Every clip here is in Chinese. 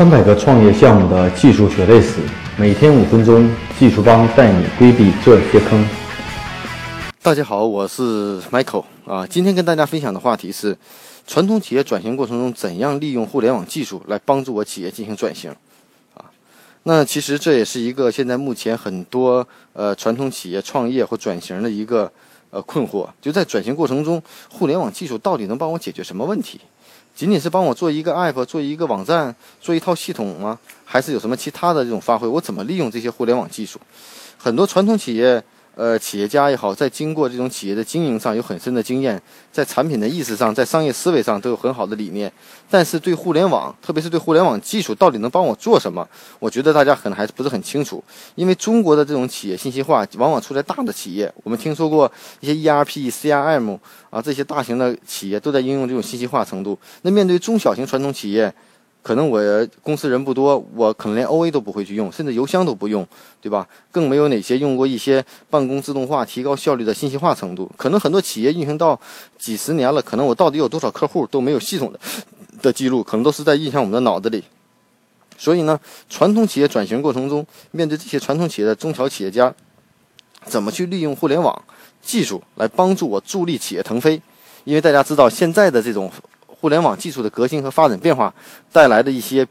三百个创业项目的技术血泪史，每天五分钟，技术帮带你规避这些坑。大家好，我是 Michael 啊，今天跟大家分享的话题是：传统企业转型过程中，怎样利用互联网技术来帮助我企业进行转型？啊，那其实这也是一个现在目前很多呃传统企业创业或转型的一个呃困惑，就在转型过程中，互联网技术到底能帮我解决什么问题？仅仅是帮我做一个 app、做一个网站、做一套系统吗？还是有什么其他的这种发挥？我怎么利用这些互联网技术？很多传统企业。呃，企业家也好，在经过这种企业的经营上有很深的经验，在产品的意识上，在商业思维上都有很好的理念，但是对互联网，特别是对互联网技术到底能帮我做什么，我觉得大家可能还是不是很清楚。因为中国的这种企业信息化往往出在大的企业，我们听说过一些 ERP、CRM 啊这些大型的企业都在应用这种信息化程度。那面对中小型传统企业，可能我公司人不多，我可能连 OA 都不会去用，甚至邮箱都不用，对吧？更没有哪些用过一些办公自动化、提高效率的信息化程度。可能很多企业运行到几十年了，可能我到底有多少客户都没有系统的的记录，可能都是在印象我们的脑子里。所以呢，传统企业转型过程中，面对这些传统企业的中小企业家，怎么去利用互联网技术来帮助我助力企业腾飞？因为大家知道现在的这种。互联网技术的革新和发展变化带来的一些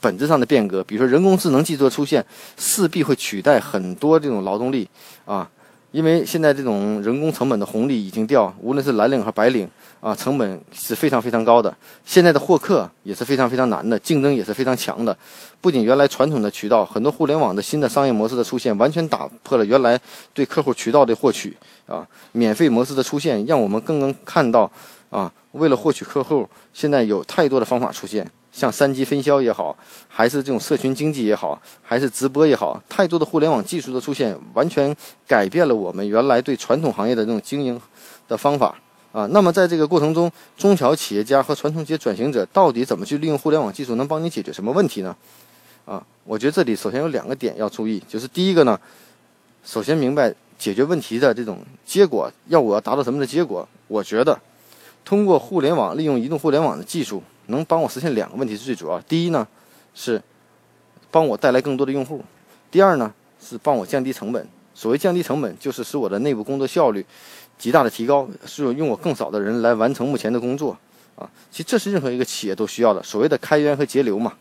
本质上的变革，比如说人工智能技术的出现，势必会取代很多这种劳动力啊，因为现在这种人工成本的红利已经掉，无论是蓝领和白领啊，成本是非常非常高的。现在的获客也是非常非常难的，竞争也是非常强的。不仅原来传统的渠道，很多互联网的新的商业模式的出现，完全打破了原来对客户渠道的获取啊，免费模式的出现，让我们更能看到。啊，为了获取客户，现在有太多的方法出现，像三级分销也好，还是这种社群经济也好，还是直播也好，太多的互联网技术的出现，完全改变了我们原来对传统行业的这种经营的方法啊。那么在这个过程中，中小企业家和传统企业转型者到底怎么去利用互联网技术，能帮你解决什么问题呢？啊，我觉得这里首先有两个点要注意，就是第一个呢，首先明白解决问题的这种结果，要我要达到什么的结果，我觉得。通过互联网，利用移动互联网的技术，能帮我实现两个问题是最主要。第一呢，是帮我带来更多的用户；第二呢，是帮我降低成本。所谓降低成本，就是使我的内部工作效率极大的提高，是用我更少的人来完成目前的工作。啊，其实这是任何一个企业都需要的，所谓的开源和节流嘛。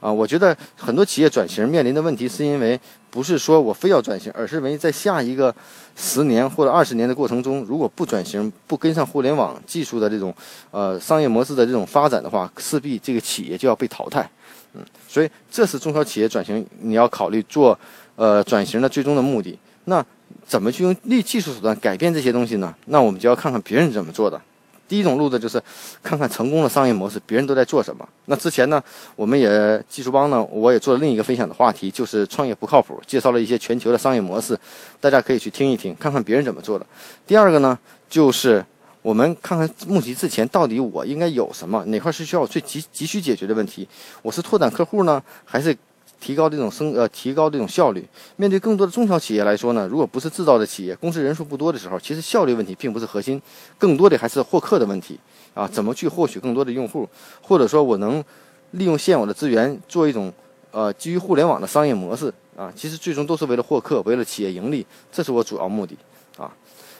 啊，我觉得很多企业转型面临的问题，是因为不是说我非要转型，而是因为在下一个十年或者二十年的过程中，如果不转型，不跟上互联网技术的这种呃商业模式的这种发展的话，势必这个企业就要被淘汰。嗯，所以这是中小企业转型你要考虑做呃转型的最终的目的。那怎么去用力技术手段改变这些东西呢？那我们就要看看别人怎么做的。第一种路子就是看看成功的商业模式，别人都在做什么。那之前呢，我们也技术帮呢，我也做了另一个分享的话题，就是创业不靠谱，介绍了一些全球的商业模式，大家可以去听一听，看看别人怎么做的。第二个呢，就是我们看看募集之前到底我应该有什么，哪块是需要最急急需解决的问题，我是拓展客户呢，还是？提高这种生呃，提高这种效率。面对更多的中小企业来说呢，如果不是制造的企业，公司人数不多的时候，其实效率问题并不是核心，更多的还是获客的问题啊。怎么去获取更多的用户，或者说我能利用现有的资源做一种呃基于互联网的商业模式啊？其实最终都是为了获客，为了企业盈利，这是我主要目的啊。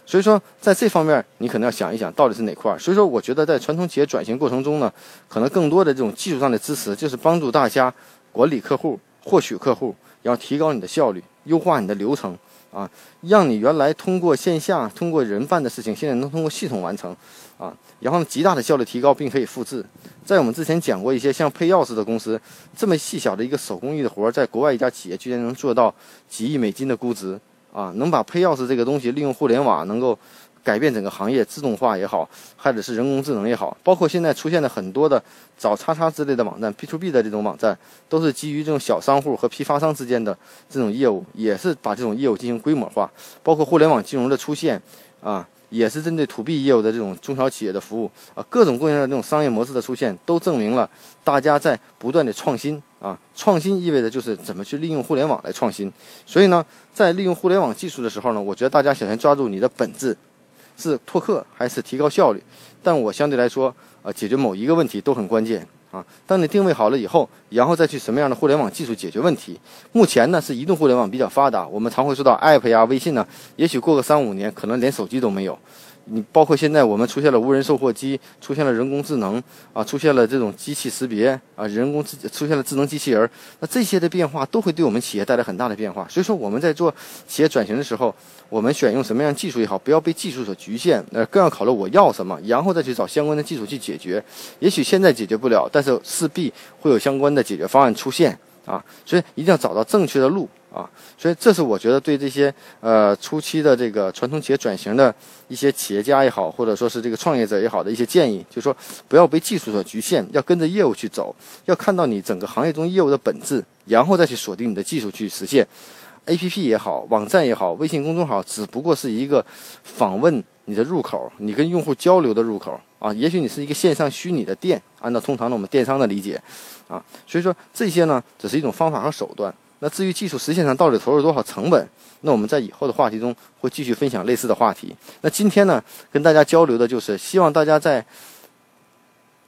所以说，在这方面你可能要想一想，到底是哪块儿。所以说，我觉得在传统企业转型过程中呢，可能更多的这种技术上的支持，就是帮助大家管理客户。获取客户，然后提高你的效率，优化你的流程啊，让你原来通过线下、通过人办的事情，现在能通过系统完成啊，然后极大的效率提高，并可以复制。在我们之前讲过一些像配钥匙的公司，这么细小的一个手工艺的活儿，在国外一家企业居然能做到几亿美金的估值啊，能把配钥匙这个东西利用互联网能够。改变整个行业，自动化也好，或者是人工智能也好，包括现在出现的很多的找叉叉之类的网站，B to B 的这种网站，都是基于这种小商户和批发商之间的这种业务，也是把这种业务进行规模化。包括互联网金融的出现，啊，也是针对 To B 业务的这种中小企业的服务啊，各种各样的这种商业模式的出现，都证明了大家在不断的创新啊。创新意味着就是怎么去利用互联网来创新。所以呢，在利用互联网技术的时候呢，我觉得大家首先抓住你的本质。是拓客还是提高效率？但我相对来说，呃，解决某一个问题都很关键啊。当你定位好了以后，然后再去什么样的互联网技术解决问题。目前呢是移动互联网比较发达，我们常会说到 App 呀、微信呢，也许过个三五年，可能连手机都没有。你包括现在我们出现了无人售货机，出现了人工智能啊，出现了这种机器识别啊，人工智出现了智能机器人，那这些的变化都会对我们企业带来很大的变化。所以说我们在做企业转型的时候，我们选用什么样技术也好，不要被技术所局限，呃，更要考虑我要什么，然后再去找相关的技术去解决。也许现在解决不了，但是势必会有相关的解决方案出现啊，所以一定要找到正确的路。啊，所以这是我觉得对这些呃初期的这个传统企业转型的一些企业家也好，或者说是这个创业者也好的一些建议，就是说不要被技术所局限，要跟着业务去走，要看到你整个行业中业务的本质，然后再去锁定你的技术去实现。A P P 也好，网站也好，微信公众号只不过是一个访问你的入口，你跟用户交流的入口啊。也许你是一个线上虚拟的店，按照通常的我们电商的理解啊，所以说这些呢只是一种方法和手段。那至于技术实现上到底投入多少成本，那我们在以后的话题中会继续分享类似的话题。那今天呢，跟大家交流的就是希望大家在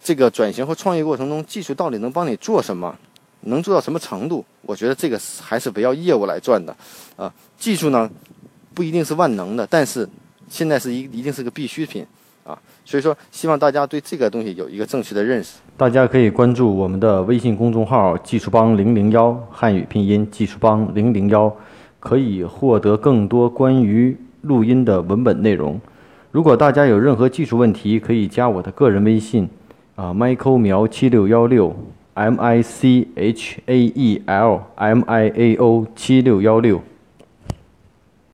这个转型和创业过程中，技术到底能帮你做什么，能做到什么程度？我觉得这个还是围绕业务来转的啊。技术呢不一定是万能的，但是现在是一一定是个必需品。啊，所以说希望大家对这个东西有一个正确的认识。大家可以关注我们的微信公众号“技术帮零零幺”汉语拼音“技术帮零零幺”，可以获得更多关于录音的文本内容。如果大家有任何技术问题，可以加我的个人微信啊，Michael 苗七六幺六，M I C H A E L M I A O 七六幺六。